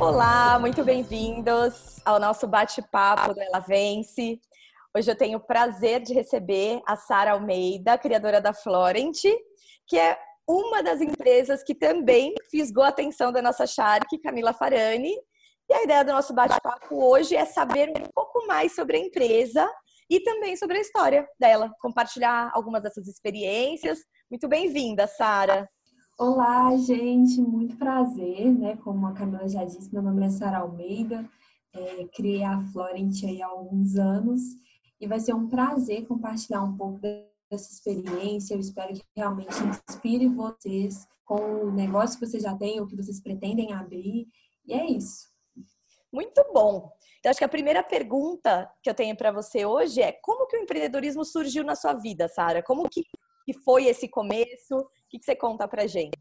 Olá, muito bem-vindos ao nosso bate-papo do Ela Vence. Hoje eu tenho o prazer de receber a Sara Almeida, criadora da Florent, que é uma das empresas que também fisgou a atenção da nossa Shark, Camila Farani. E a ideia do nosso bate-papo hoje é saber um pouco mais sobre a empresa e também sobre a história dela, compartilhar algumas dessas experiências. Muito bem-vinda, Sara. Olá, gente, muito prazer, né? Como a Camila já disse, meu nome é Sara Almeida, é, criei a Florent há alguns anos e vai ser um prazer compartilhar um pouco dessa experiência. Eu espero que realmente inspire vocês com o negócio que vocês já têm ou que vocês pretendem abrir. E é isso. Muito bom. Então, acho que a primeira pergunta que eu tenho para você hoje é como que o empreendedorismo surgiu na sua vida, Sara? Como que, que foi esse começo? O que, que você conta para gente?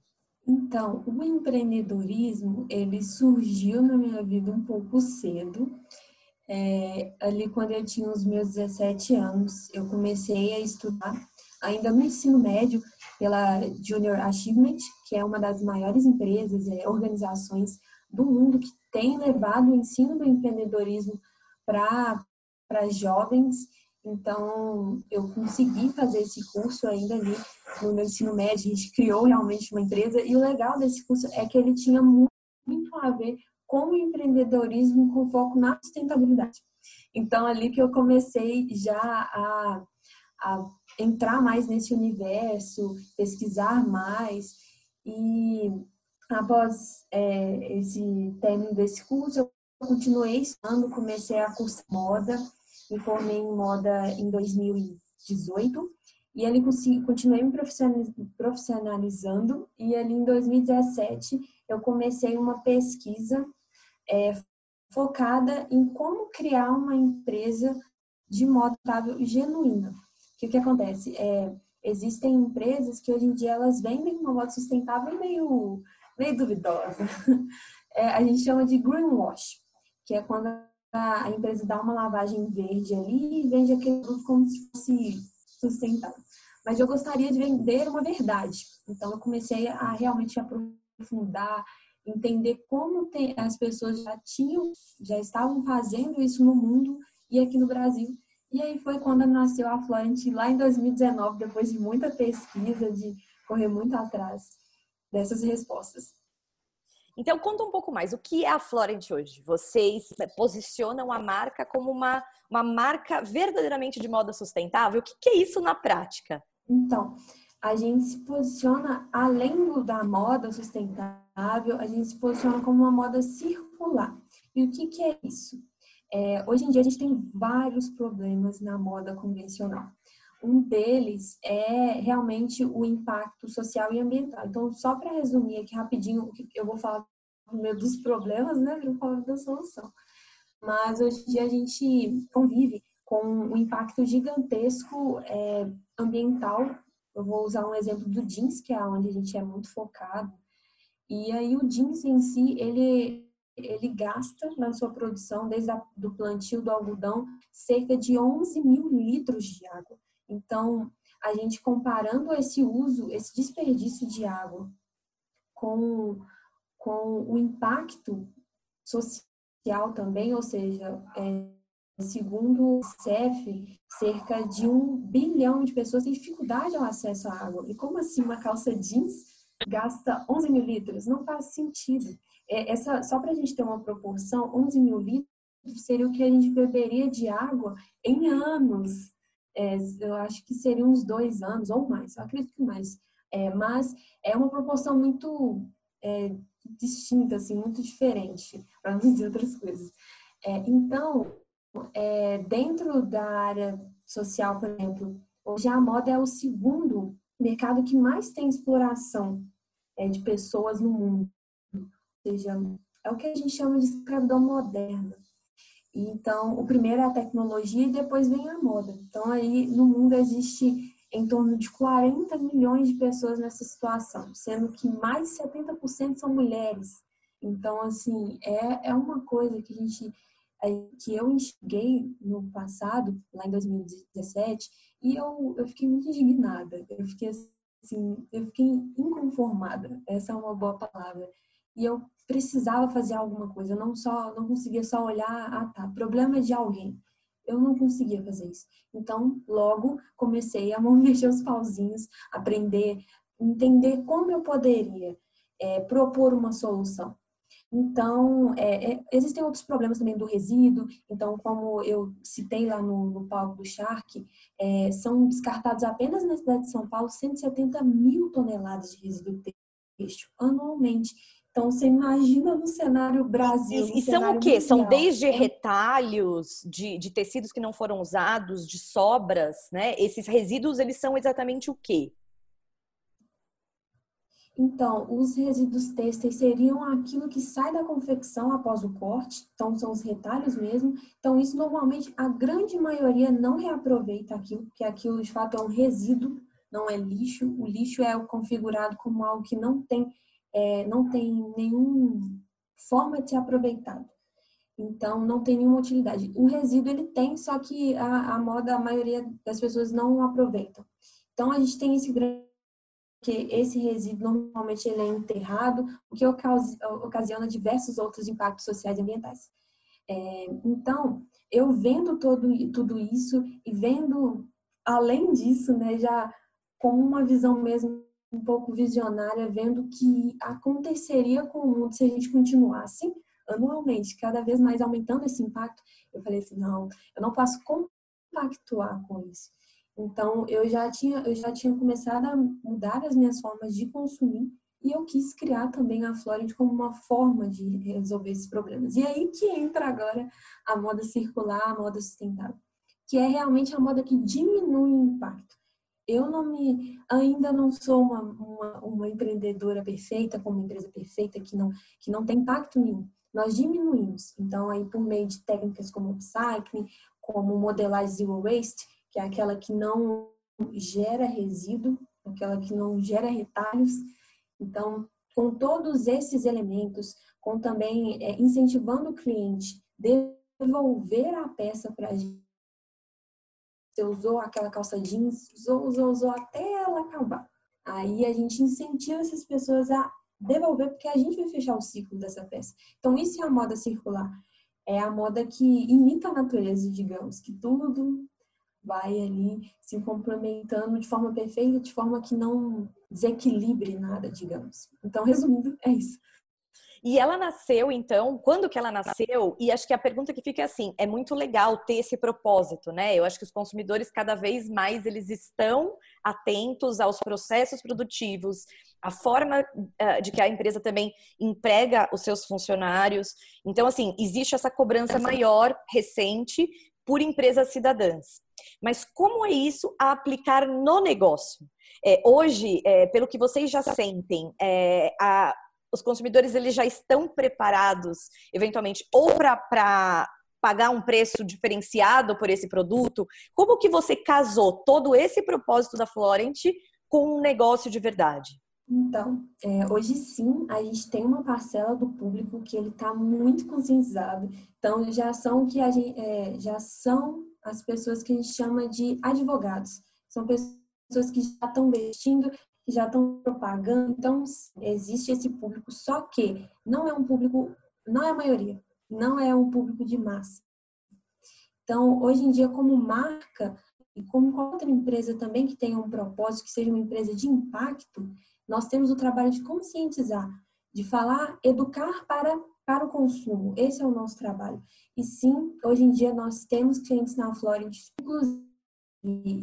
Então, o empreendedorismo, ele surgiu na minha vida um pouco cedo. É, ali quando eu tinha os meus 17 anos, eu comecei a estudar, ainda no ensino médio, pela Junior Achievement, que é uma das maiores empresas, é, organizações do mundo que tem levado o ensino do empreendedorismo para jovens. Então, eu consegui fazer esse curso ainda ali no meu ensino médio. A gente criou realmente uma empresa. E o legal desse curso é que ele tinha muito, a ver com o empreendedorismo com foco na sustentabilidade. Então, ali que eu comecei já a, a entrar mais nesse universo, pesquisar mais. E após é, esse término desse curso, eu continuei estudando, comecei a cursar moda, me formei em moda em 2018 e ali continuei me profissionalizando e ali em 2017 eu comecei uma pesquisa é, focada em como criar uma empresa de moda genuína. O que, que acontece? É, existem empresas que hoje em dia elas vendem uma moda sustentável meio meio duvidosa. É, a gente chama de greenwash, que é quando a empresa dá uma lavagem verde ali e vende aquele produto como se fosse sustentável. Mas eu gostaria de vender uma verdade. Então eu comecei a realmente aprofundar, entender como tem, as pessoas já tinham, já estavam fazendo isso no mundo e aqui no Brasil. E aí foi quando nasceu a Florent lá em 2019, depois de muita pesquisa, de correr muito atrás dessas respostas. Então, conta um pouco mais. O que é a Florent hoje? Vocês posicionam a marca como uma, uma marca verdadeiramente de moda sustentável? O que, que é isso na prática? Então, a gente se posiciona, além da moda sustentável, a gente se posiciona como uma moda circular. E o que, que é isso? É, hoje em dia, a gente tem vários problemas na moda convencional. Um deles é realmente o impacto social e ambiental. Então, só para resumir aqui rapidinho, eu vou falar dos problemas, né? Vou falar da solução. Mas hoje em dia a gente convive com um impacto gigantesco é, ambiental. Eu vou usar um exemplo do jeans, que é onde a gente é muito focado. E aí o jeans em si, ele ele gasta na sua produção, desde o do plantio do algodão, cerca de 11 mil litros de água. Então, a gente comparando esse uso, esse desperdício de água com, com o impacto social também, ou seja, é, segundo o CEF, cerca de um bilhão de pessoas têm dificuldade ao acesso à água. E como assim uma calça jeans gasta 11 mil litros? Não faz sentido. É, essa, só para a gente ter uma proporção, 11 mil litros seria o que a gente beberia de água em anos é, eu acho que seria uns dois anos ou mais, eu acredito que mais. É, mas é uma proporção muito é, distinta, assim, muito diferente, para não dizer outras coisas. É, então, é, dentro da área social, por exemplo, hoje a moda é o segundo mercado que mais tem exploração é, de pessoas no mundo. Ou seja, é o que a gente chama de escravidão moderna. Então, o primeiro é a tecnologia e depois vem a moda. Então, aí no mundo existe em torno de 40 milhões de pessoas nessa situação, sendo que mais de 70% são mulheres. Então, assim, é, é uma coisa que a gente que eu enxerguei no passado, lá em 2017, e eu, eu fiquei muito indignada. Eu fiquei assim, eu fiquei inconformada. Essa é uma boa palavra. E eu precisava fazer alguma coisa. Eu não só não conseguia só olhar, ah tá, problema de alguém. Eu não conseguia fazer isso. Então, logo comecei a mexer os pauzinhos, aprender, entender como eu poderia é, propor uma solução. Então, é, é, existem outros problemas também do resíduo. Então, como eu citei lá no, no palco do Shark, é, são descartados apenas na cidade de São Paulo 170 mil toneladas de resíduo têxtil anualmente. Então, você imagina no cenário Brasil. E, e são o quê? Mundial. São desde retalhos de, de tecidos que não foram usados, de sobras, né? Esses resíduos, eles são exatamente o quê? Então, os resíduos têxteis seriam aquilo que sai da confecção após o corte, então são os retalhos mesmo. Então, isso normalmente a grande maioria não reaproveita aquilo, porque aquilo de fato é um resíduo, não é lixo. O lixo é configurado como algo que não tem, é, não tem nenhuma forma de ser aproveitado. Então, não tem nenhuma utilidade. O resíduo ele tem, só que a, a moda, a maioria das pessoas não aproveitam. Então, a gente tem esse grande que esse resíduo normalmente ele é enterrado, o que ocasiona diversos outros impactos sociais e ambientais. É, então, eu vendo todo, tudo isso e vendo, além disso, né, já com uma visão mesmo um pouco visionária, vendo o que aconteceria com o mundo se a gente continuasse anualmente, cada vez mais aumentando esse impacto, eu falei assim, não, eu não posso compactuar com isso. Então, eu já tinha, eu já tinha começado a mudar as minhas formas de consumir e eu quis criar também a Florent como uma forma de resolver esses problemas. E aí que entra agora a moda circular, a moda sustentável, que é realmente a moda que diminui o impacto. Eu não me, ainda não sou uma, uma, uma empreendedora perfeita, como uma empresa perfeita que não, que não tem impacto nenhum. Nós diminuímos. Então, aí por meio de técnicas como upcycling, como modelagem zero waste, que é aquela que não gera resíduo, aquela que não gera retalhos. Então, com todos esses elementos, com também é, incentivando o cliente devolver a peça para a gente. Você usou aquela calça jeans, usou, usou, usou até ela acabar. Aí a gente incentiva essas pessoas a devolver, porque a gente vai fechar o ciclo dessa peça. Então, isso é a moda circular. É a moda que imita a natureza, digamos, que tudo vai ali se complementando de forma perfeita, de forma que não desequilibre nada, digamos. Então, resumindo, é isso. E ela nasceu, então, quando que ela nasceu? E acho que a pergunta que fica é assim, é muito legal ter esse propósito, né? Eu acho que os consumidores cada vez mais eles estão atentos aos processos produtivos, a forma uh, de que a empresa também emprega os seus funcionários. Então, assim, existe essa cobrança maior recente por empresas cidadãs. Mas como é isso a aplicar no negócio? É, hoje, é, pelo que vocês já sentem, é, a, os consumidores eles já estão preparados, eventualmente, ou para pagar um preço diferenciado por esse produto? Como que você casou todo esse propósito da Florent com um negócio de verdade? Então, é, hoje sim, a gente tem uma parcela do público que ele está muito conscientizado. Então, já são que a gente, é, já são as pessoas que a gente chama de advogados. São pessoas que já estão vestindo, que já estão propagando. Então, existe esse público, só que não é um público, não é a maioria, não é um público de massa. Então, hoje em dia, como marca e como outra empresa também que tenha um propósito, que seja uma empresa de impacto, nós temos o trabalho de conscientizar, de falar, educar para, para o consumo. Esse é o nosso trabalho. E sim, hoje em dia nós temos clientes na Florent, inclusive,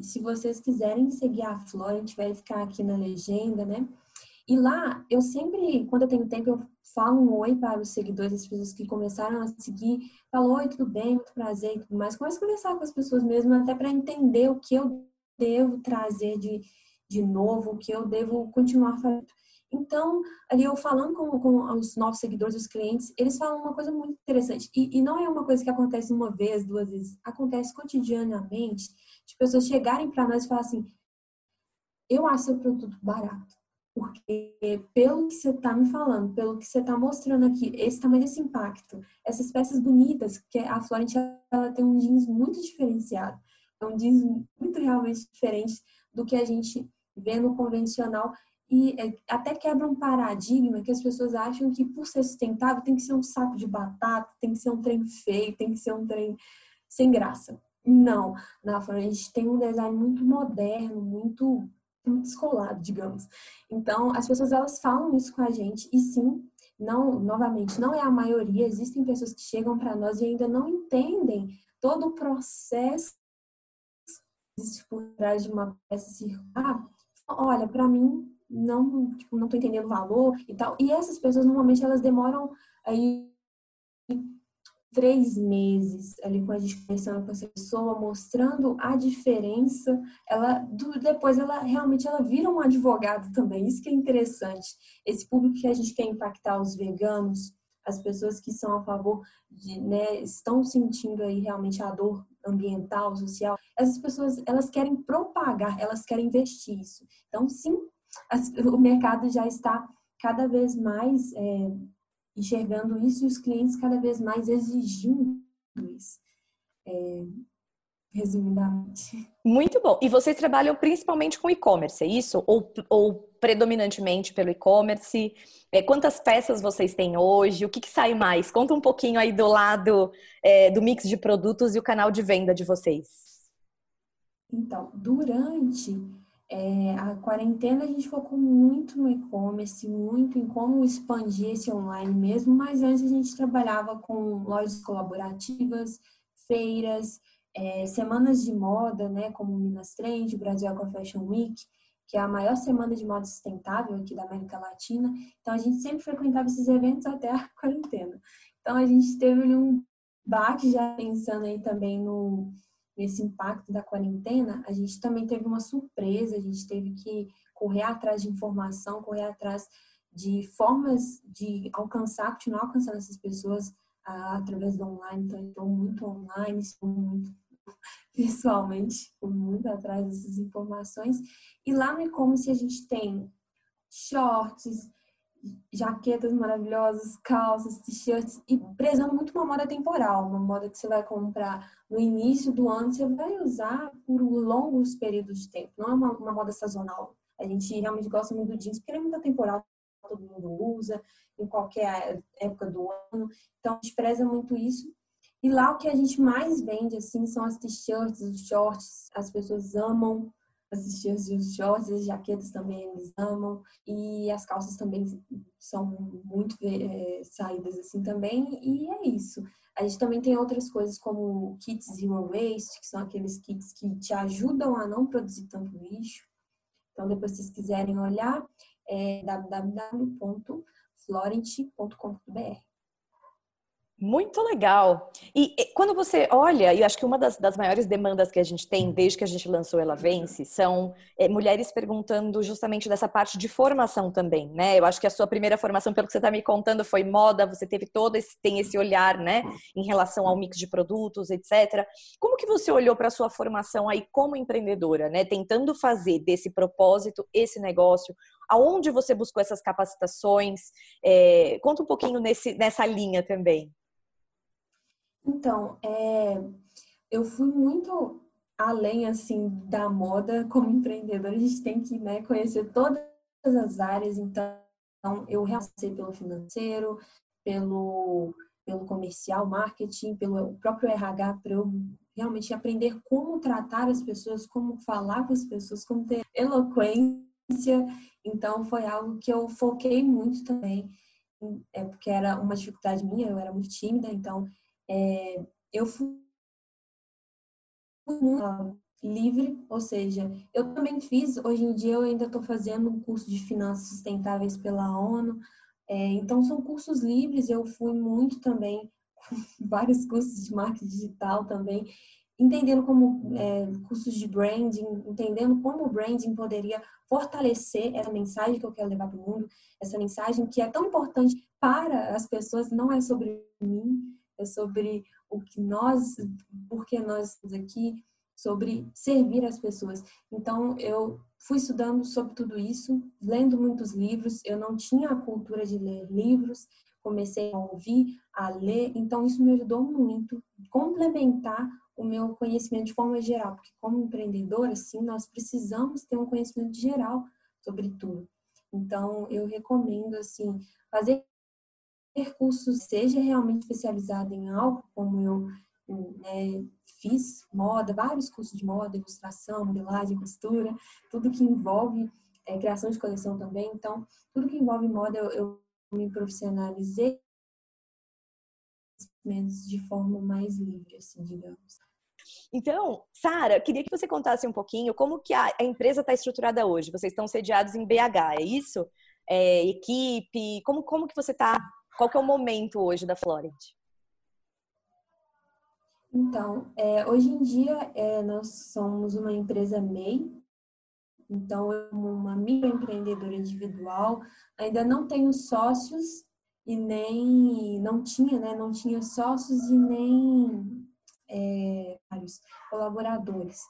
se vocês quiserem seguir a Florent, vai ficar aqui na legenda, né? E lá, eu sempre, quando eu tenho tempo, eu falo um oi para os seguidores, as pessoas que começaram a seguir, falo, oi, tudo bem, muito prazer e tudo mais. Começo a conversar com as pessoas mesmo, até para entender o que eu devo trazer de, de novo, que eu devo continuar fazendo. Então, ali eu falando com, com os novos seguidores, os clientes, eles falam uma coisa muito interessante. E, e, não é uma coisa que acontece uma vez, duas vezes. Acontece cotidianamente de pessoas chegarem para nós e falar assim: eu acho seu produto barato. Porque pelo que você está me falando, pelo que você está mostrando aqui, esse tamanho desse impacto, essas peças bonitas, que a Florent ela tem um jeans muito diferenciado. É um jeans muito realmente diferente do que a gente vê no convencional. e é, até quebra um paradigma que as pessoas acham que por ser sustentável tem que ser um saco de batata, tem que ser um trem feio, tem que ser um trem sem graça. Não, na gente tem um design muito moderno, muito, muito descolado, digamos. Então, as pessoas elas falam isso com a gente e sim, não, novamente, não é a maioria, existem pessoas que chegam para nós e ainda não entendem todo o processo por trás de uma peça circular. Olha, para mim não, tipo, não tô entendendo o valor e tal. E essas pessoas normalmente elas demoram aí três meses ali com a gente conversando com essa pessoa, mostrando a diferença, ela depois ela realmente ela vira um advogado também. Isso que é interessante. Esse público que a gente quer impactar os veganos, as pessoas que são a favor de, né, estão sentindo aí realmente a dor ambiental, social. Essas pessoas, elas querem propagar, elas querem investir isso. Então, sim, o mercado já está cada vez mais é, enxergando isso e os clientes cada vez mais exigindo isso. É, resumidamente. Muito bom. E vocês trabalham principalmente com e-commerce, é isso? Ou, ou predominantemente pelo e-commerce? É, quantas peças vocês têm hoje? O que, que, sai mais? Conta um pouquinho aí do lado é, do mix de produtos e o canal de venda de vocês. Então, durante é, a quarentena a gente focou muito no e-commerce, muito em como expandir esse online mesmo, mas antes a gente trabalhava com lojas colaborativas, feiras, é, semanas de moda, né, como Minas Trend, Brasil Eco Fashion Week, que é a maior semana de moda sustentável aqui da América Latina. Então a gente sempre frequentava esses eventos até a quarentena. Então a gente teve um baque já pensando aí também no nesse impacto da quarentena, a gente também teve uma surpresa, a gente teve que correr atrás de informação, correr atrás de formas de alcançar, continuar alcançando essas pessoas ah, através do online. Então, estou muito online, estou muito pessoalmente, estou muito atrás dessas informações. E lá no e-commerce a gente tem shorts, jaquetas maravilhosas, calças, t-shirts e prezando muito uma moda temporal, uma moda que você vai comprar no início do ano, você vai usar por longos períodos de tempo, não é uma, uma moda sazonal. A gente realmente gosta muito do jeans porque ele é muito temporal, todo mundo usa em qualquer época do ano. Então a gente preza muito isso. E lá o que a gente mais vende assim são as t-shirts, os shorts, as pessoas amam assistir os shorts, as jaquetas também eles amam e as calças também são muito é, saídas assim também e é isso. A gente também tem outras coisas como kits zero waste, que são aqueles kits que te ajudam a não produzir tanto lixo. Então depois se vocês quiserem olhar é www.florent.com.br. Muito legal. E, e, quando você olha, e acho que uma das, das, maiores demandas que a gente tem desde que a gente lançou Ela Vence são é, mulheres perguntando justamente dessa parte de formação também, né? Eu acho que a sua primeira formação, pelo que você está me contando, foi moda, você teve todo esse, tem esse olhar, né, em relação ao mix de produtos, etc. Como que você olhou para a sua formação aí como empreendedora, né? Tentando fazer desse propósito esse negócio, aonde você buscou essas capacitações? É, conta um pouquinho nesse, nessa linha também. Então, é, eu fui muito além assim da moda como empreendedora. A gente tem que né, conhecer todas as áreas. Então, eu realcei pelo financeiro, pelo pelo comercial, marketing, pelo próprio RH, para eu realmente aprender como tratar as pessoas, como falar com as pessoas, como ter eloquência. Então, foi algo que eu foquei muito também, é porque era uma dificuldade minha, eu era muito tímida, então é, eu fui livre, ou seja, eu também fiz, hoje em dia eu ainda estou fazendo um curso de finanças sustentáveis pela ONU, é, então são cursos livres, eu fui muito também, vários cursos de marketing digital também, entendendo como é, cursos de branding, entendendo como o branding poderia fortalecer essa mensagem que eu quero levar para o mundo, essa mensagem que é tão importante para as pessoas, não é sobre mim, é sobre o que nós, por que nós estamos aqui, sobre servir as pessoas. Então, eu fui estudando sobre tudo isso, lendo muitos livros. Eu não tinha a cultura de ler livros, comecei a ouvir, a ler. Então, isso me ajudou muito complementar o meu conhecimento de forma geral, porque como empreendedora, sim, nós precisamos ter um conhecimento geral sobre tudo. Então, eu recomendo, assim, fazer cursos, seja realmente especializado em algo, como eu né, fiz, moda, vários cursos de moda, ilustração, modelagem, costura, tudo que envolve é, criação de coleção também. Então, tudo que envolve moda, eu, eu me profissionalizei de forma mais livre, assim, digamos. Então, Sara, queria que você contasse um pouquinho como que a, a empresa está estruturada hoje. Vocês estão sediados em BH, é isso? É, equipe, como, como que você está? Qual que é o momento hoje da Florent? Então, é, hoje em dia é, nós somos uma empresa MEI, então eu uma microempreendedora individual, ainda não tenho sócios e nem não tinha, né? Não tinha sócios e nem é, vários colaboradores.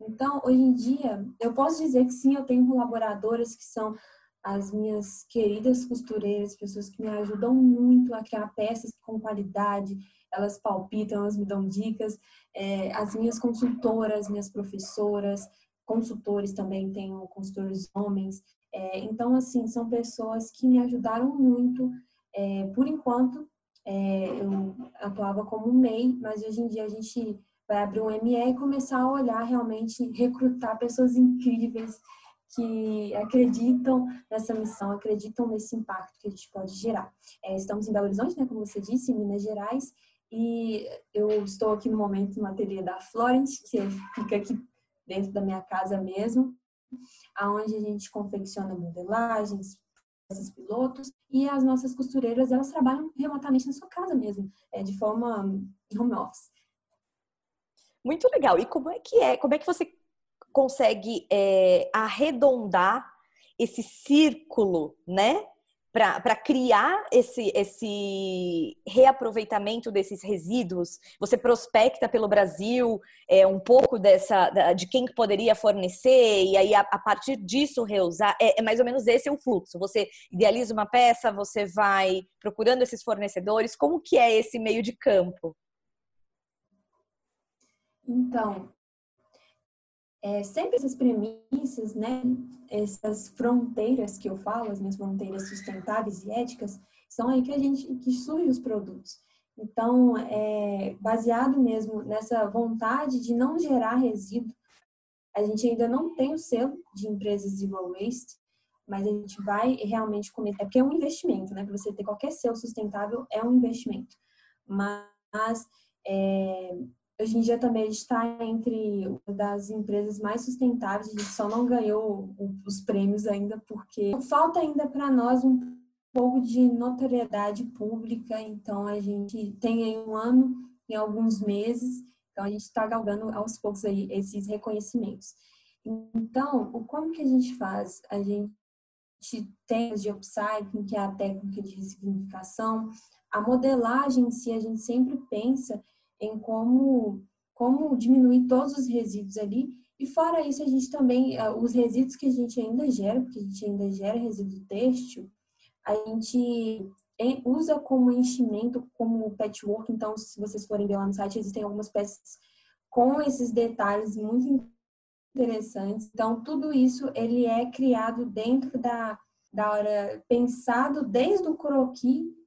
Então, hoje em dia, eu posso dizer que sim, eu tenho colaboradoras que são as minhas queridas costureiras, pessoas que me ajudam muito a criar peças com qualidade, elas palpitam, elas me dão dicas. É, as minhas consultoras, minhas professoras, consultores também, tenho consultores homens. É, então, assim, são pessoas que me ajudaram muito. É, por enquanto, é, eu atuava como MEI, mas hoje em dia a gente vai abrir um ME e começar a olhar realmente, recrutar pessoas incríveis que acreditam nessa missão, acreditam nesse impacto que a gente pode gerar. É, estamos em Belo Horizonte, né, como você disse, em Minas Gerais, e eu estou aqui no momento no ateliê da Florent, que fica aqui dentro da minha casa mesmo, aonde a gente confecciona modelagens, peças pilotos, e as nossas costureiras, elas trabalham remotamente na sua casa mesmo, é, de forma home office. Muito legal. E como é que é? Como é que você consegue é, arredondar esse círculo, né? para criar esse, esse reaproveitamento desses resíduos, você prospecta pelo Brasil é, um pouco dessa de quem poderia fornecer e aí a, a partir disso reusar. É, é, mais ou menos esse é o fluxo. Você idealiza uma peça, você vai procurando esses fornecedores. Como que é esse meio de campo? Então, é, sempre essas premissas, né, essas fronteiras que eu falo, as minhas fronteiras sustentáveis e éticas, são aí que a gente que surgem os produtos. Então, é, baseado mesmo nessa vontade de não gerar resíduo, a gente ainda não tem o selo de empresas zero waste, mas a gente vai realmente cometer, é porque é um investimento, né? Para você ter qualquer selo sustentável é um investimento. Mas é, Hoje em dia também a gente está entre uma das empresas mais sustentáveis, a gente só não ganhou os prêmios ainda, porque falta ainda para nós um pouco de notoriedade pública, então a gente tem aí um ano e alguns meses, então a gente está galgando aos poucos aí esses reconhecimentos. Então, como que a gente faz? A gente tem de upcycling, que é a técnica de ressignificação, a modelagem em si, a gente sempre pensa em como, como diminuir todos os resíduos ali. E fora isso, a gente também, os resíduos que a gente ainda gera, porque a gente ainda gera resíduo têxtil, a gente usa como enchimento, como patchwork. Então, se vocês forem ver lá no site, existem algumas peças com esses detalhes muito interessantes. Então, tudo isso ele é criado dentro da, da hora, pensado desde o croquis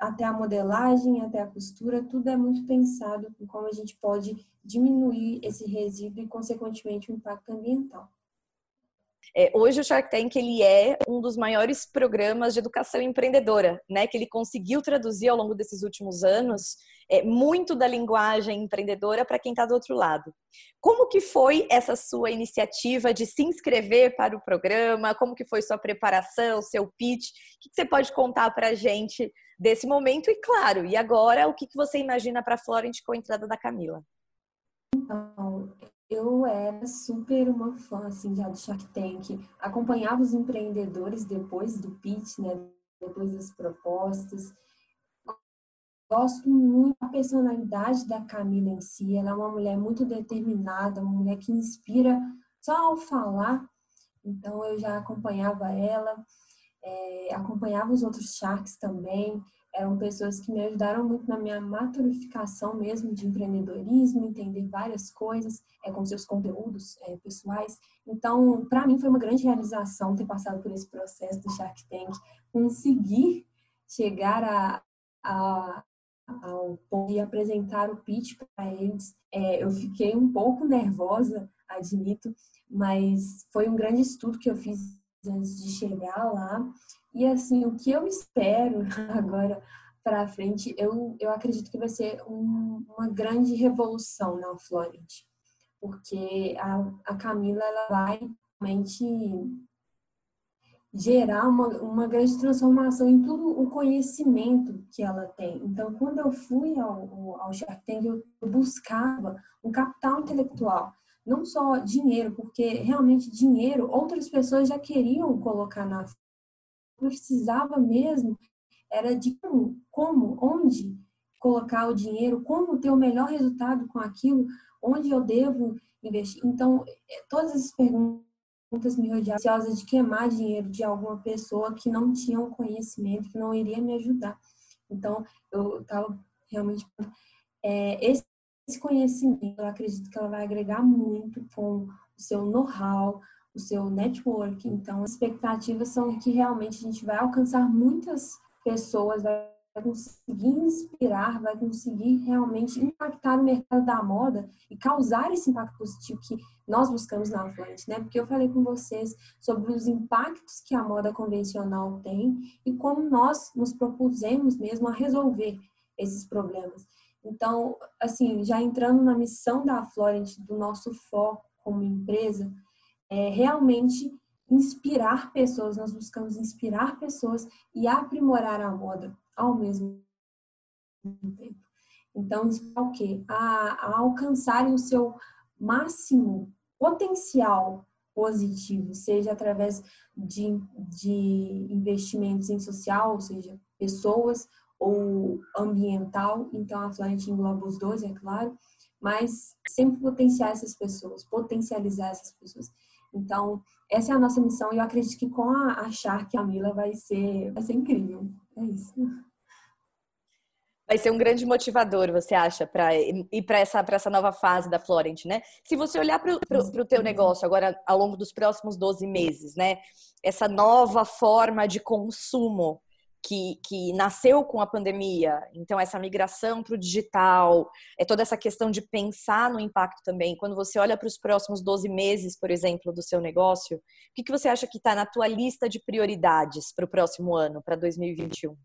até a modelagem, até a costura, tudo é muito pensado em como a gente pode diminuir esse resíduo e, consequentemente, o impacto ambiental. É, hoje o Shark Tank ele é um dos maiores programas de educação empreendedora, né? Que ele conseguiu traduzir ao longo desses últimos anos é, muito da linguagem empreendedora para quem está do outro lado. Como que foi essa sua iniciativa de se inscrever para o programa? Como que foi sua preparação, seu pitch? O que, que você pode contar para a gente desse momento? E claro, e agora o que, que você imagina para Florent com a entrada da Camila? Então, eu era super uma fã assim, já do Shark Tank. Acompanhava os empreendedores depois do pitch, né? depois das propostas. Gosto muito da personalidade da Camila em si. Ela é uma mulher muito determinada, uma mulher que inspira só ao falar. Então, eu já acompanhava ela, é, acompanhava os outros Sharks também. eram pessoas que me ajudaram muito na minha maturificação mesmo de empreendedorismo, entender várias coisas é, com seus conteúdos é, pessoais. Então, para mim foi uma grande realização ter passado por esse processo do Shark Tank, conseguir chegar a, a, ao ponto de apresentar o pitch para eles. É, eu fiquei um pouco nervosa, admito, mas foi um grande estudo que eu fiz antes de chegar lá. E assim, o que eu espero agora para frente, eu, eu acredito que vai ser um, uma grande revolução na Florent, porque a, a Camila ela vai realmente gerar uma, uma grande transformação em tudo o conhecimento que ela tem. Então, quando eu fui ao, ao Shark eu buscava um capital intelectual, não só dinheiro, porque realmente dinheiro outras pessoas já queriam colocar na precisava mesmo era de como, como, onde colocar o dinheiro, como ter o melhor resultado com aquilo, onde eu devo investir. Então, é, todas essas perguntas me rodeavam de queimar dinheiro de alguma pessoa que não tinha um conhecimento, que não iria me ajudar. Então, eu estava realmente. É, esse, esse conhecimento, eu acredito que ela vai agregar muito com o seu know-how, o seu network. Então, as expectativas são que realmente a gente vai alcançar muitas pessoas, vai conseguir inspirar, vai conseguir realmente impactar o mercado da moda e causar esse impacto positivo que nós buscamos na frente, né? Porque eu falei com vocês sobre os impactos que a moda convencional tem e como nós nos propusemos mesmo a resolver esses problemas. Então, assim, já entrando na missão da Florent, do nosso foco como empresa, é realmente inspirar pessoas, nós buscamos inspirar pessoas e aprimorar a moda ao mesmo tempo. Então, é o quê? A, a alcançarem o seu máximo potencial positivo, seja através de, de investimentos em social, ou seja, pessoas ou ambiental. Então, a Florent engloba os dois, é claro, mas sempre potenciar essas pessoas, potencializar essas pessoas. Então, essa é a nossa missão e eu acredito que com a, a Shark a Mila vai ser, vai ser incrível. É isso. Vai ser um grande motivador, você acha, para ir para essa, essa nova fase da Florent, né? Se você olhar para o teu negócio agora ao longo dos próximos 12 meses, né? Essa nova forma de consumo que, que nasceu com a pandemia, então essa migração para o digital, é toda essa questão de pensar no impacto também. Quando você olha para os próximos 12 meses, por exemplo, do seu negócio, o que, que você acha que está na tua lista de prioridades para o próximo ano, para 2021?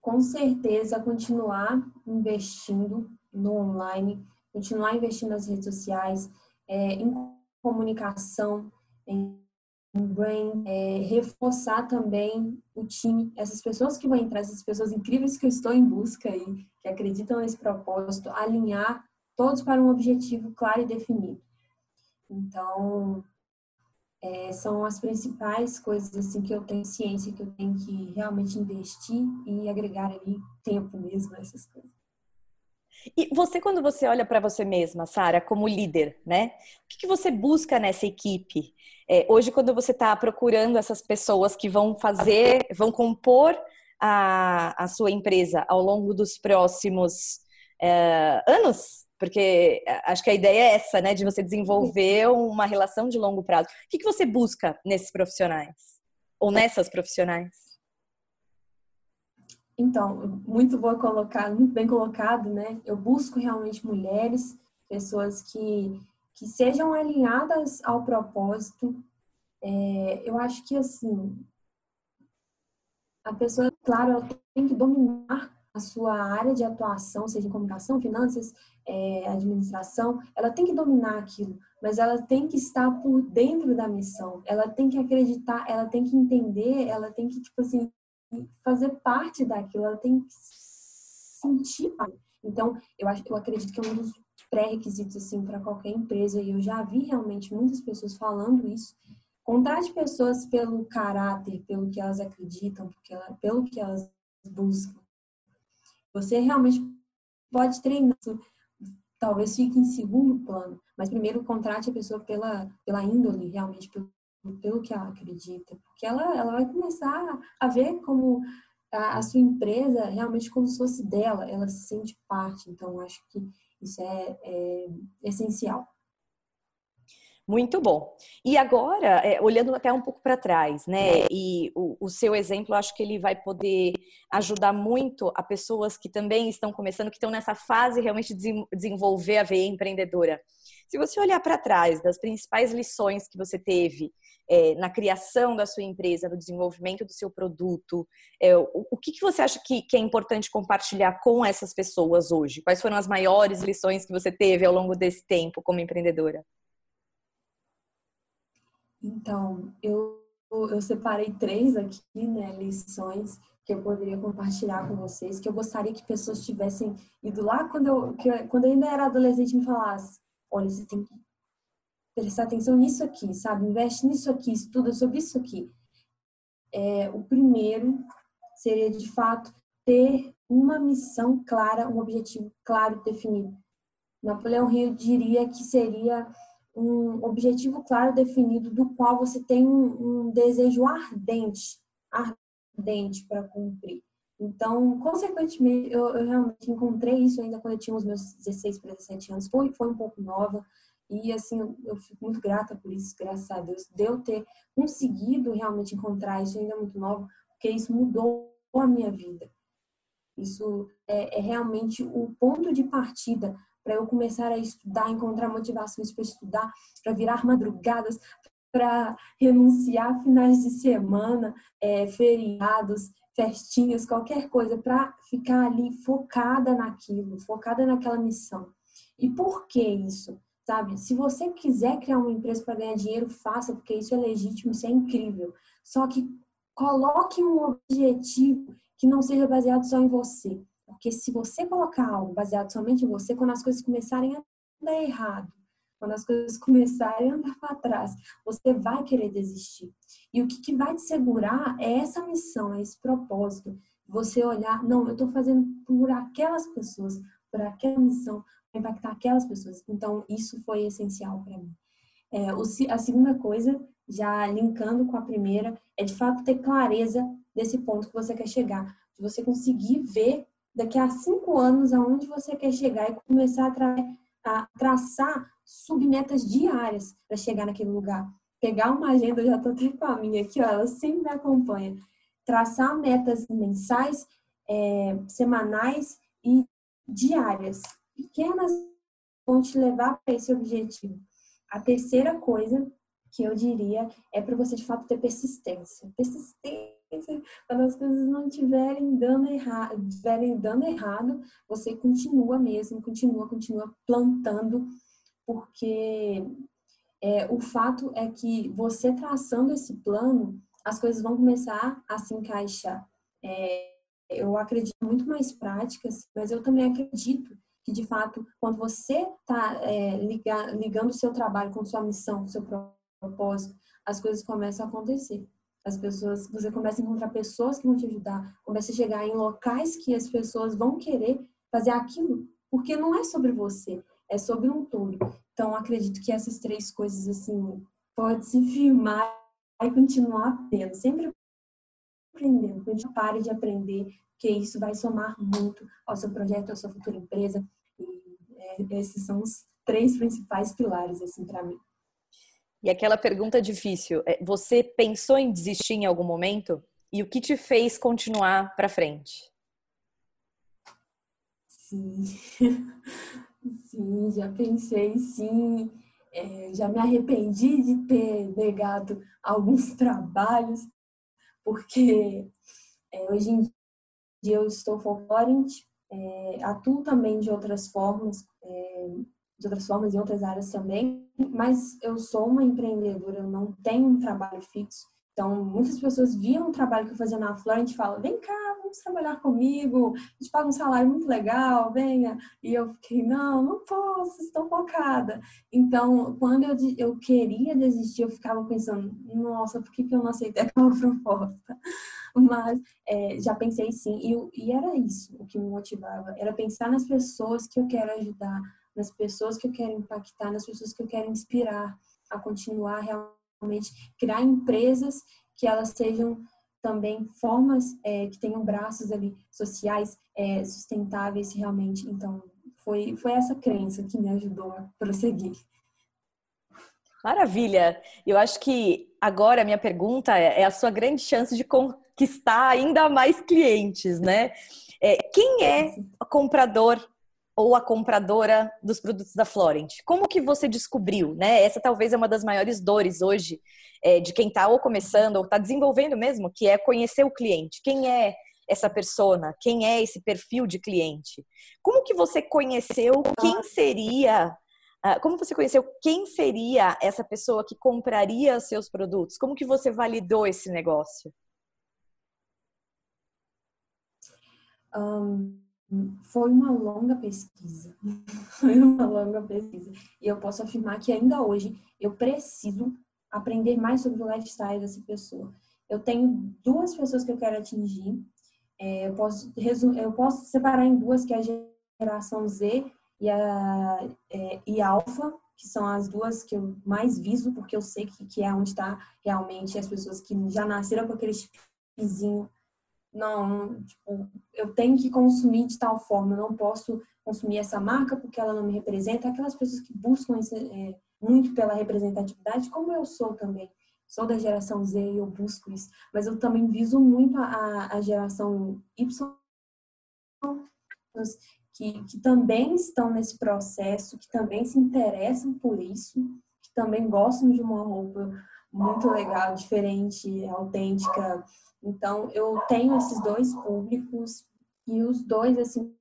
Com certeza, continuar investindo no online, continuar investindo nas redes sociais, é, em comunicação, em brain, é, reforçar também o time, essas pessoas que vão entrar, essas pessoas incríveis que eu estou em busca aí, que acreditam nesse propósito, alinhar todos para um objetivo claro e definido. Então, é, são as principais coisas assim que eu tenho ciência que eu tenho que realmente investir e agregar ali tempo mesmo essas coisas. E você, quando você olha para você mesma, Sara, como líder, né? O que, que você busca nessa equipe? É, hoje, quando você está procurando essas pessoas que vão fazer, vão compor a, a sua empresa ao longo dos próximos é, anos, porque acho que a ideia é essa, né? De você desenvolver uma relação de longo prazo. O que, que você busca nesses profissionais? Ou nessas profissionais? Então, muito boa muito bem colocado, né? Eu busco realmente mulheres, pessoas que, que sejam alinhadas ao propósito. É, eu acho que assim, a pessoa, claro, ela tem que dominar a sua área de atuação, seja em comunicação, finanças, é, administração, ela tem que dominar aquilo, mas ela tem que estar por dentro da missão, ela tem que acreditar, ela tem que entender, ela tem que, tipo assim, fazer parte daquilo, ela tem que sentir. Então, eu acho, eu acredito que é um dos pré-requisitos assim para qualquer empresa e eu já vi realmente muitas pessoas falando isso. Contrate pessoas pelo caráter, pelo que elas acreditam, pelo que elas buscam. Você realmente pode treinar, talvez fique em segundo plano, mas primeiro contrate a pessoa pela, pela índole, realmente, pelo pelo que ela acredita, porque ela, ela vai começar a ver como a, a, sua empresa realmente como se fosse dela, ela se sente parte. Então, acho que isso é, é essencial. Muito bom. E agora, é, olhando até um pouco para trás, né? E o, o, seu exemplo, acho que ele vai poder ajudar muito a pessoas que também estão começando, que estão nessa fase realmente de desenvolver a veia empreendedora. Se você olhar para trás das principais lições que você teve é, na criação da sua empresa, no desenvolvimento do seu produto, é, o, o que, que você acha que, que é importante compartilhar com essas pessoas hoje? Quais foram as maiores lições que você teve ao longo desse tempo como empreendedora? Então, eu, eu separei três aqui, né, lições que eu poderia compartilhar com vocês, que eu gostaria que pessoas tivessem ido lá quando eu, que, quando eu ainda era adolescente me falasse, olha, você tem que prestar atenção nisso aqui, sabe? Investe nisso aqui, estuda sobre isso aqui. É, o primeiro seria, de fato, ter uma missão clara, um objetivo claro definido. Napoleão Hill diria que seria um objetivo claro definido do qual você tem um, um desejo ardente, ardente para cumprir. Então, consequentemente, eu, eu, realmente encontrei isso ainda quando eu tinha os meus 16 para 17 anos. Foi, foi um pouco nova e, assim, eu, eu fico muito grata por isso, graças a Deus, de eu ter conseguido realmente encontrar isso ainda muito nova, porque isso mudou a minha vida. Isso é, é realmente o ponto de partida para eu começar a estudar, encontrar motivações para estudar, para virar madrugadas, para renunciar finais de semana, é, feriados, festinhas, qualquer coisa, para ficar ali focada naquilo, focada naquela missão. E por que isso? Sabe? Se você quiser criar uma empresa para ganhar dinheiro, faça, porque isso é legítimo, isso é incrível. Só que coloque um objetivo que não seja baseado só em você. Porque se você colocar algo baseado somente em você, quando as coisas começarem a dar errado, quando as coisas começarem a andar para trás, você vai querer desistir. E o que, que vai te segurar é essa missão, é esse propósito. Você olhar, não, eu estou fazendo por aquelas pessoas, por aquela missão, para impactar aquelas pessoas. Então, isso foi essencial para mim. É, a segunda coisa, já linkando com a primeira, é de fato ter clareza desse ponto que você quer chegar. De você conseguir ver daqui a cinco anos aonde você quer chegar e começar a, tra a traçar submetas diárias para chegar naquele lugar. Pegar uma agenda, eu já estou até com a minha aqui, ó, ela sempre me acompanha. Traçar metas mensais, é, semanais e diárias. Pequenas vão te levar para esse objetivo. A terceira coisa que eu diria é para você de fato ter persistência. Persistência quando as coisas não estiverem dando estiverem dando errado, você continua mesmo, continua, continua plantando, porque é, o fato é que você traçando esse plano, as coisas vão começar a se encaixar. É, eu acredito muito mais práticas, mas eu também acredito que, de fato, quando você está é, ligando o seu trabalho com sua missão, seu propósito, as coisas começam a acontecer. As pessoas, você começa a encontrar pessoas que vão te ajudar, começa a chegar em locais que as pessoas vão querer fazer aquilo, porque não é sobre você, é sobre um todo. Então, acredito que essas três coisas, assim, pode se firmar e continuar aprendendo, sempre aprendendo. Gente pare de aprender, que isso vai somar muito ao seu projeto, à sua futura empresa. E é, esses são os três principais pilares, assim, para mim. E aquela pergunta difícil, é, você pensou em desistir em algum momento? E o que te fez continuar para frente? Sim, sim, já pensei, sim. É, já me arrependi de ter negado alguns trabalhos, porque é, hoje em dia eu estou folclorante, é, atuo também de outras formas, é, de outras formas em outras áreas também, mas eu sou uma empreendedora, eu não tenho um trabalho fixo. Então, muitas pessoas viam o trabalho que eu fazia na Florent e falam, vem cá, vamos trabalhar comigo, a gente paga um salário muito legal, venha. E eu fiquei, não, não posso, estou focada. Então, quando eu, eu queria desistir, eu ficava pensando, nossa, por que, que eu não aceitei aquela proposta? Mas é, já pensei sim, e, e era isso o que me motivava, era pensar nas pessoas que eu quero ajudar, nas pessoas que eu quero impactar, nas pessoas que eu quero inspirar a continuar realmente criar empresas que elas sejam também formas é, que tenham braços ali sociais é, sustentáveis realmente. Então, foi, foi essa crença que me ajudou a prosseguir. Maravilha! Eu acho que agora a minha pergunta é, é a sua grande chance de conquistar ainda mais clientes, né? É, quem é o comprador ou a compradora dos produtos da Florent? Como que você descobriu, né? Essa talvez é uma das maiores dores hoje é, de quem está ou começando ou está desenvolvendo mesmo, que é conhecer o cliente. Quem é essa persona? Quem é esse perfil de cliente? Como que você conheceu quem seria? Ah, como você conheceu quem seria essa pessoa que compraria seus produtos? Como que você validou esse negócio? Um foi uma longa pesquisa. Foi uma longa pesquisa. E eu posso afirmar que ainda hoje eu preciso aprender mais sobre o lifestyle dessa pessoa. Eu tenho duas pessoas que eu quero atingir. É, eu, posso eu posso separar em duas, que é a geração Z e a é, e Alpha, que são as duas que eu mais viso, porque eu sei que, que é onde está realmente as pessoas que já nasceram com aquele chipzinho não, tipo, eu tenho que consumir de tal forma, eu não posso consumir essa marca porque ela não me representa. Aquelas pessoas que buscam esse, é, muito pela representatividade, como eu sou também. Sou da geração Z e eu busco isso. Mas eu também viso muito a, a geração Y, que, que também estão nesse processo, que também se interessam por isso, que também gostam de uma roupa muito legal, diferente, autêntica, então, eu tenho esses dois públicos e os dois, assim,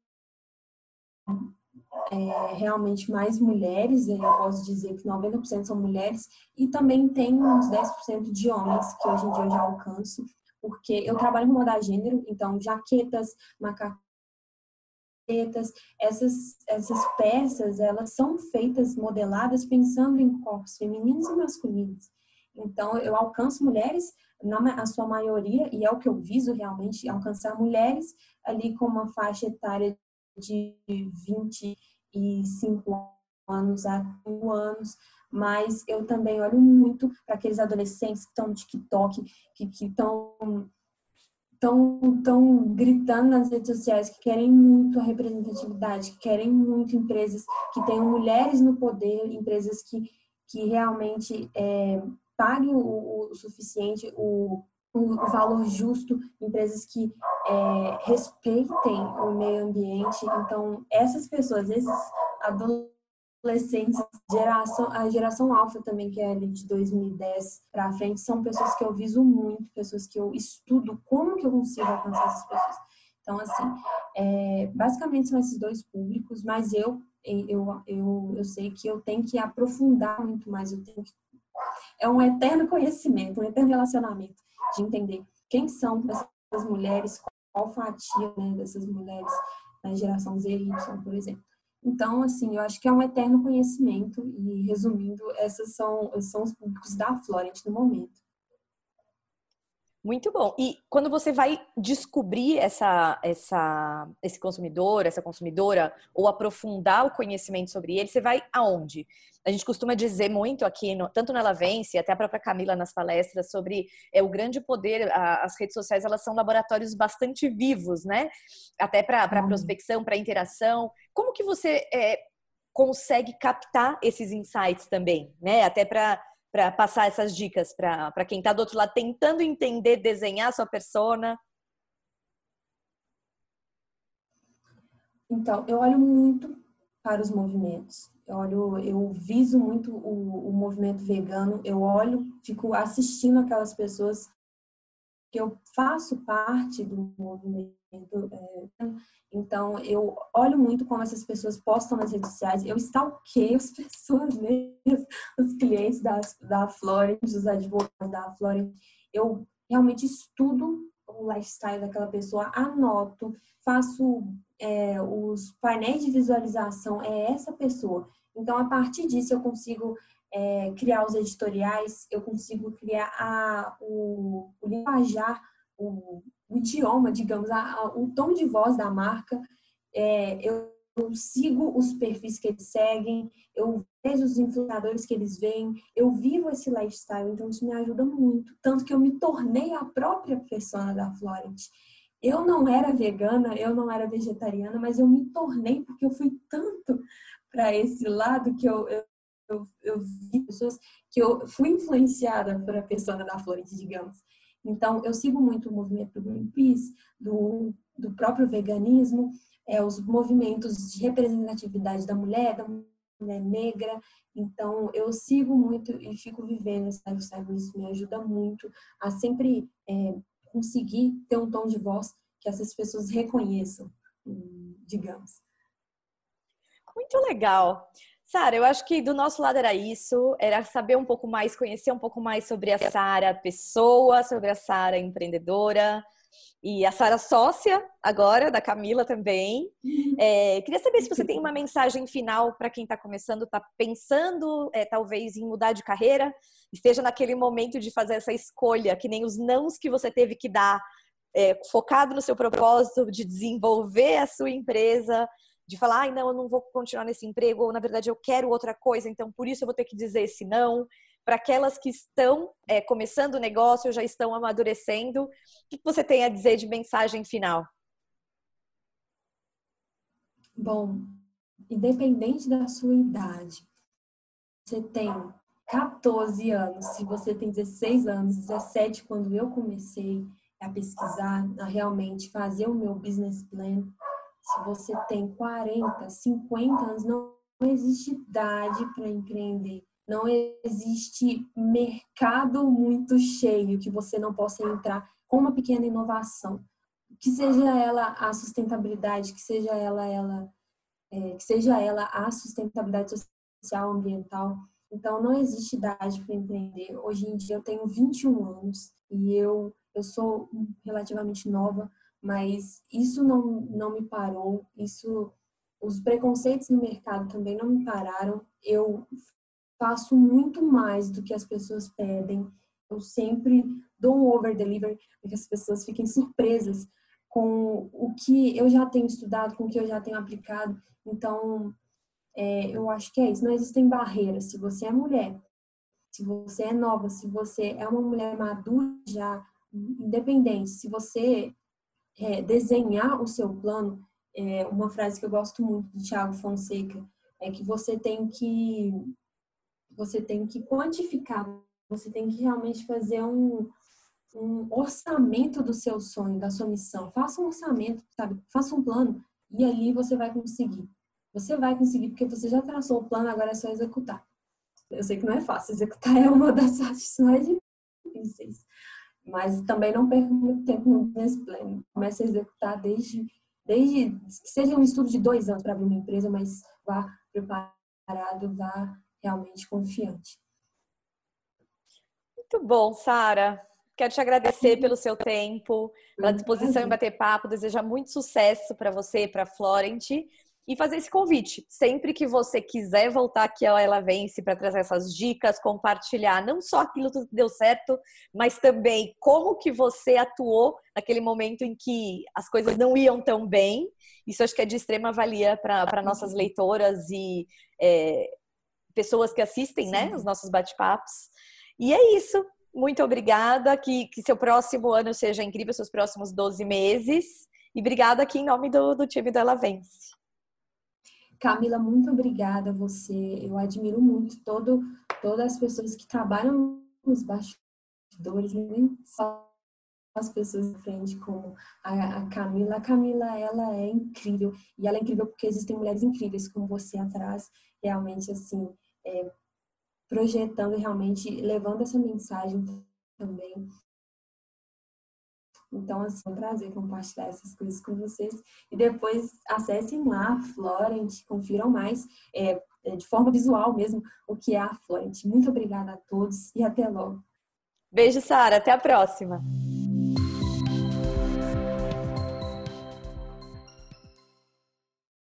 é, realmente mais mulheres, eu posso dizer que 90% são mulheres, e também tem uns 10% de homens, que hoje em dia eu já alcanço, porque eu trabalho com moda gênero, então jaquetas, macaquetas, essas, essas peças, elas são feitas, modeladas, pensando em corpos femininos e masculinos. Então, eu alcanço mulheres, na sua maioria, e é o que eu viso realmente, alcançar mulheres ali com uma faixa etária de 25 anos a 5 anos, mas eu também olho muito para aqueles adolescentes que estão no TikTok, que estão estão tão gritando nas redes sociais que querem muito a representatividade, que querem muito empresas que tenham mulheres no poder, empresas que, que realmente é, paguem o, o suficiente, o, o, valor justo, empresas que é, respeitem o meio ambiente. Então, essas pessoas, esses adolescentes, geração, a geração alfa também, que é ali de 2010 para frente, são pessoas que eu viso muito, pessoas que eu estudo como que eu consigo alcançar essas pessoas. Então, assim, é, basicamente são esses dois públicos, mas eu, eu, eu, eu sei que eu tenho que aprofundar muito mais, eu tenho que é um eterno conhecimento, um eterno relacionamento de entender quem são essas mulheres, qual fatia né, dessas mulheres na geração Z e Y, por exemplo. Então, assim, eu acho que é um eterno conhecimento e, resumindo, esses são, são os públicos da Florent no momento. Muito bom. E quando você vai descobrir essa, essa, esse consumidor, essa consumidora, ou aprofundar o conhecimento sobre ele, você vai aonde? A gente costuma dizer muito aqui, no, tanto na Ela Vence, até a própria Camila nas palestras, sobre é, o grande poder, a, as redes sociais, elas são laboratórios bastante vivos, né? Até para uhum. prospecção, para interação. Como que você é, consegue captar esses insights também, né? Até para para passar essas dicas para quem está do outro lado tentando entender, desenhar sua persona? Então, eu olho muito para os movimentos. Eu olho, eu viso muito o, o movimento vegano. Eu olho, fico assistindo aquelas pessoas que eu faço parte do movimento. É, então, eu olho muito como essas pessoas postam nas redes sociais. Eu stalkeio as pessoas mesmo, os clientes da, da Florent, os advogados da Florent. Eu realmente estudo o lifestyle daquela pessoa, anoto, faço é, os painéis de visualização, é essa pessoa. Então, a partir disso, eu consigo é, criar os editoriais, eu consigo criar a, o, o linguajar, o, o idioma, digamos, a, a, o tom de voz da marca. É, eu sigo os perfis que eles seguem, eu vejo os influenciadores que eles veem, eu vivo esse lifestyle, então isso me ajuda muito. Tanto que eu me tornei a própria persona da Florent. Eu não era vegana, eu não era vegetariana, mas eu me tornei porque eu fui tanto para esse lado que eu, eu, eu, eu, vi pessoas que eu fui influenciada por a persona da Florent, digamos. Então, eu sigo muito o movimento do Greenpeace, do, do próprio veganismo, é, os movimentos de representatividade da mulher, da mulher negra. Então, eu sigo muito e fico vivendo esse lifestyle. Isso me ajuda muito a sempre é, conseguir ter um tom de voz que essas pessoas reconheçam, digamos. Muito legal. Sara, eu acho que do nosso lado era isso, era saber um pouco mais, conhecer um pouco mais sobre a Sara pessoa, sobre a Sara empreendedora, e a Sara sócia agora, da Camila também. Uhum. É, queria saber se você tem uma mensagem final para quem está começando, está pensando é, talvez em mudar de carreira, esteja naquele momento de fazer essa escolha, que nem os nãos que você teve que dar, é, focado no seu propósito de desenvolver a sua empresa, de falar, ai, não, eu não vou continuar nesse emprego, ou na verdade eu quero outra coisa, então por isso eu vou ter que dizer esse não para aquelas que estão é, começando o negócio, já estão amadurecendo. O que você tem a dizer de mensagem final? Bom, independente da sua idade, você tem 14 anos, se você tem 16 anos, 17, quando eu comecei a pesquisar, a realmente fazer o meu business plan, se você tem 40, 50 anos, não existe idade para empreender não existe mercado muito cheio que você não possa entrar com uma pequena inovação, que seja ela a sustentabilidade, que seja ela ela é, que seja ela a sustentabilidade social, ambiental. Então não existe idade para empreender. Hoje em dia eu tenho 21 anos e eu eu sou relativamente nova, mas isso não não me parou. Isso os preconceitos no mercado também não me pararam. Eu faço muito mais do que as pessoas pedem. Eu sempre dou um over deliver para que as pessoas fiquem surpresas com o que eu já tenho estudado, com o que eu já tenho aplicado. Então, é, eu acho que é isso. Não existem barreiras. Se você é mulher, se você é nova, se você é uma mulher madura já, independente, se você é, desenhar o seu plano, é, uma frase que eu gosto muito do Thiago Fonseca é que você tem que você tem que quantificar, você tem que realmente fazer um, um orçamento do seu sonho, da sua missão. Faça um orçamento, sabe? Faça um plano e ali você vai conseguir. Você vai conseguir porque você já traçou o plano, agora é só executar. Eu sei que não é fácil, executar é uma das partes mais difíceis. Mas também não perca muito tempo no business plan. Comece a executar desde, desde que seja um estudo de dois anos para abrir uma empresa, mas vá preparado, vá realmente confiante. Muito bom, Sara. Quero te agradecer pelo seu tempo, pela disposição em bater papo, desejar muito sucesso para você, para Florent e fazer esse convite. Sempre que você quiser voltar aqui ao Ela Vence para trazer essas dicas, compartilhar não só aquilo que deu certo, mas também como que você atuou naquele momento em que as coisas não iam tão bem. Isso acho que é de extrema valia para nossas leitoras e é, pessoas que assistem, né, Sim. né, os nossos bate-papos. E é isso. Muito obrigada. Que, que seu próximo ano seja incrível, seus próximos 12 meses. E obrigada aqui em nome do, do time do Ela Vence. Camila, muito obrigada a você. Eu admiro muito todo, todas as pessoas que trabalham nos bastidores, nem só as pessoas de frente como a, a, Camila. A Camila, ela é incrível. E ela é incrível porque existem mulheres incríveis como você atrás. Realmente, assim, é, projetando realmente levando essa mensagem também. Então, assim, é um prazer compartilhar essas coisas com vocês. E depois acessem lá a Florent, confiram mais, é, é, de forma visual mesmo, o que é a Florent. Muito obrigada a todos e até logo. Beijo, Sara. Até a próxima.